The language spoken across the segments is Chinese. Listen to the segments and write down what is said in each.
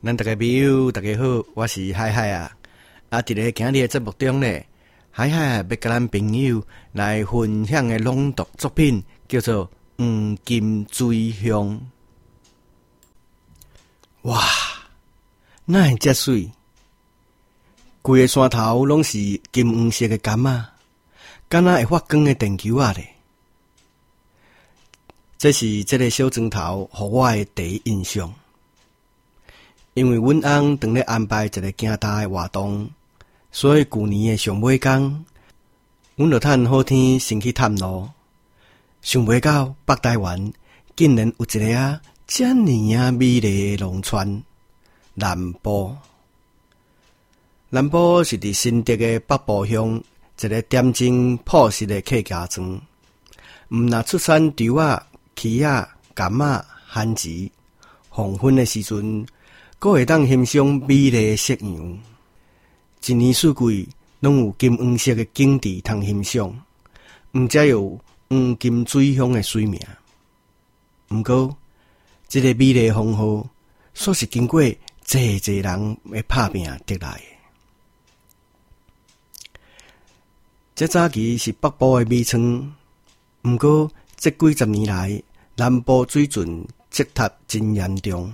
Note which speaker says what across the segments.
Speaker 1: 咱大家朋友，大家好，我是海海啊。啊，伫咧今日的节目中咧，海海要甲咱朋友来分享的朗读作品，叫做《黄金追香》。哇，那遮水，规个山头拢是金黄色的柑啊，敢若会发光的电球啊咧。这是这个小砖头互我诶第一印象，因为阮翁常咧安排一个惊大诶活动，所以旧年诶上尾工，阮就趁好天先去探路，想袂到北台湾竟然有一个啊，遮尔啊美丽诶农村南部。南部是伫新竹诶北部乡一个点睛朴实诶客家庄，毋若出产稻啊。起啊、柑啊、番薯，黄昏的时阵，阁会当欣赏美丽夕阳。一年四季拢有金黄色的景致通欣赏，毋则有黄金水乡的水名。毋过，这个美丽风号，煞是经过济济人诶拍拼得来的。这早期是北部诶美村，毋过这几十年来，南部水准积塌真严重，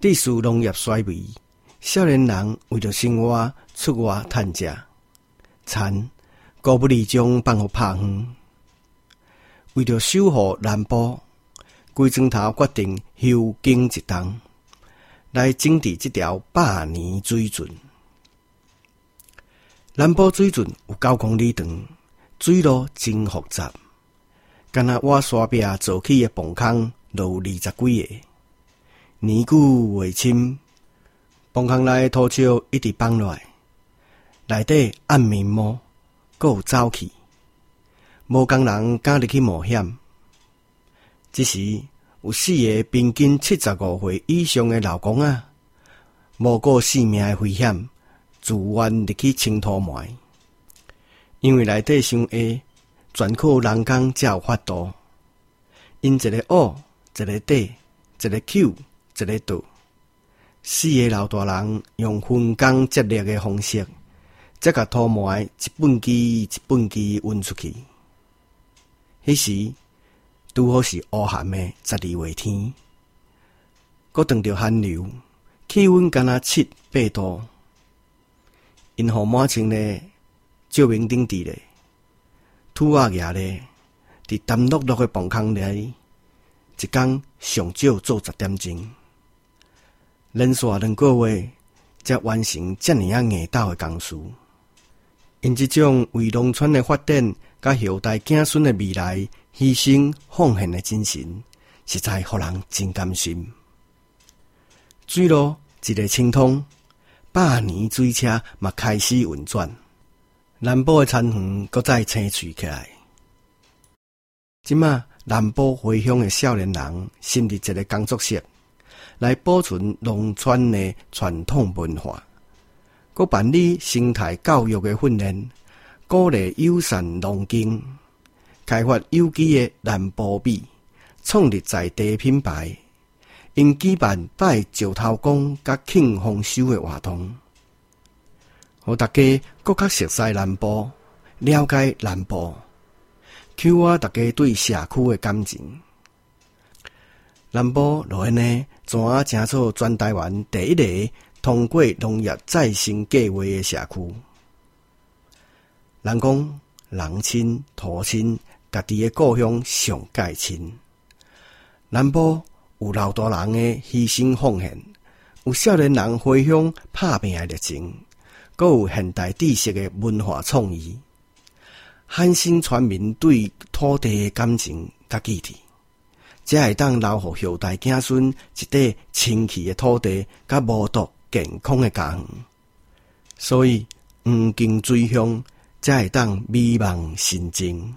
Speaker 1: 地属农业衰微，少年人为着生活出外探食，田高不离将放互拍远。为着守护南部，龟庄头决定休耕一冬，来整治这条百年水准。南部水准有九公里长，水路真复杂。敢若我山壁做起的崩坑，有二十几个，年久未深，崩坑内土石一直放落来，内底暗密毛，阁有沼气，无工人敢入去冒险。这时有四个平均七十五岁以上的老公啊，无过性命的危险，自愿入去清土埋，因为内底伤下。全靠人工才有法度，因一个挖，一个底，一个 Q，一个倒。四个老大人用分工接力的方式，则甲土埋一本机一本机运出去。迄时拄好是乌寒的十二月天，搁当着寒流，气温敢若七八度，因河满清呢，照明顶伫咧。土瓦牙咧，伫淡绿绿的棚坑里，一工上少做十点钟，连续两个月才完成遮尔啊硬斗的工事。因这种为农村的发展，甲后代子孙的未来牺牲奉献的精神，实在互人真甘心。水路一个清通，百年水车嘛开始运转。南部的田园搁再青翠起来。即马南部回乡的少年人，成立一个工作室，来保存农村的传统文化，搁办理生态教育的训练，鼓励友善农经，开发有机的南部米，创立在地品牌，因举办拜石头公甲庆丰收的活动。互大家更较熟悉南部，了解南部，求我大家对社区的感情。南部落安呢，怎啊成做全台湾第一个通过农业再生计划的社区？人讲人亲土亲，家己的故乡上界亲。南部有老大人的牺牲奉献，有少年人回乡拍拼的热情。阁有现代知识的文化创意，汉兴全民对土地的感情甲记忆，才会当留互后代子孙一块清气的土地，甲无毒健康的家园。所以黄金水乡才会当美梦成真。